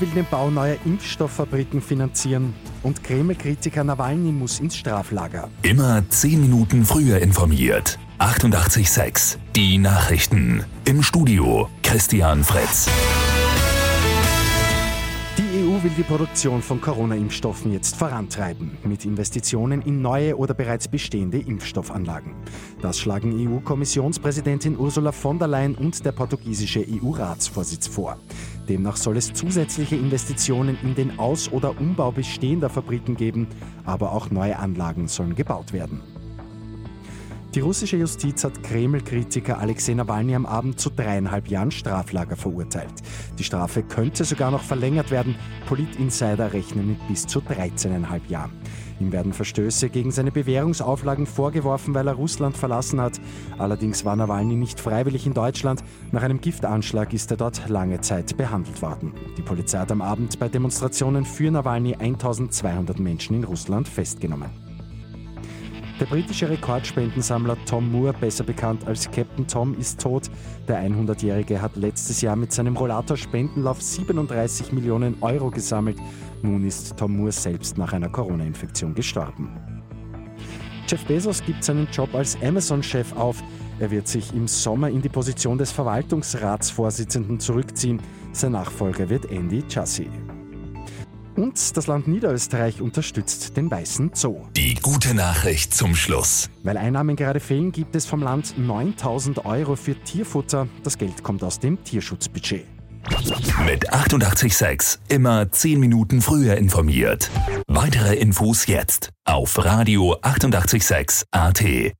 will den Bau neuer Impfstofffabriken finanzieren und Kreml-Kritiker Nawalny muss ins Straflager. Immer 10 Minuten früher informiert. 88.6 Die Nachrichten. Im Studio Christian Fritz. Die EU will die Produktion von Corona-Impfstoffen jetzt vorantreiben, mit Investitionen in neue oder bereits bestehende Impfstoffanlagen. Das schlagen EU-Kommissionspräsidentin Ursula von der Leyen und der portugiesische EU-Ratsvorsitz vor. Demnach soll es zusätzliche Investitionen in den Aus- oder Umbau bestehender Fabriken geben, aber auch neue Anlagen sollen gebaut werden. Die russische Justiz hat Kreml-Kritiker Alexei Nawalny am Abend zu dreieinhalb Jahren Straflager verurteilt. Die Strafe könnte sogar noch verlängert werden. Polit-Insider rechnen mit bis zu 13,5 Jahren. Ihm werden Verstöße gegen seine Bewährungsauflagen vorgeworfen, weil er Russland verlassen hat. Allerdings war Nawalny nicht freiwillig in Deutschland. Nach einem Giftanschlag ist er dort lange Zeit behandelt worden. Die Polizei hat am Abend bei Demonstrationen für Nawalny 1200 Menschen in Russland festgenommen. Der britische Rekordspendensammler Tom Moore, besser bekannt als Captain Tom, ist tot. Der 100-Jährige hat letztes Jahr mit seinem Rollator Spendenlauf 37 Millionen Euro gesammelt. Nun ist Tom Moore selbst nach einer Corona-Infektion gestorben. Jeff Bezos gibt seinen Job als Amazon-Chef auf. Er wird sich im Sommer in die Position des Verwaltungsratsvorsitzenden zurückziehen. Sein Nachfolger wird Andy Jassy. Und das Land Niederösterreich unterstützt den Weißen Zoo. Die gute Nachricht zum Schluss. Weil Einnahmen gerade fehlen, gibt es vom Land 9000 Euro für Tierfutter. Das Geld kommt aus dem Tierschutzbudget. Mit 886 immer 10 Minuten früher informiert. Weitere Infos jetzt auf Radio 886 AT.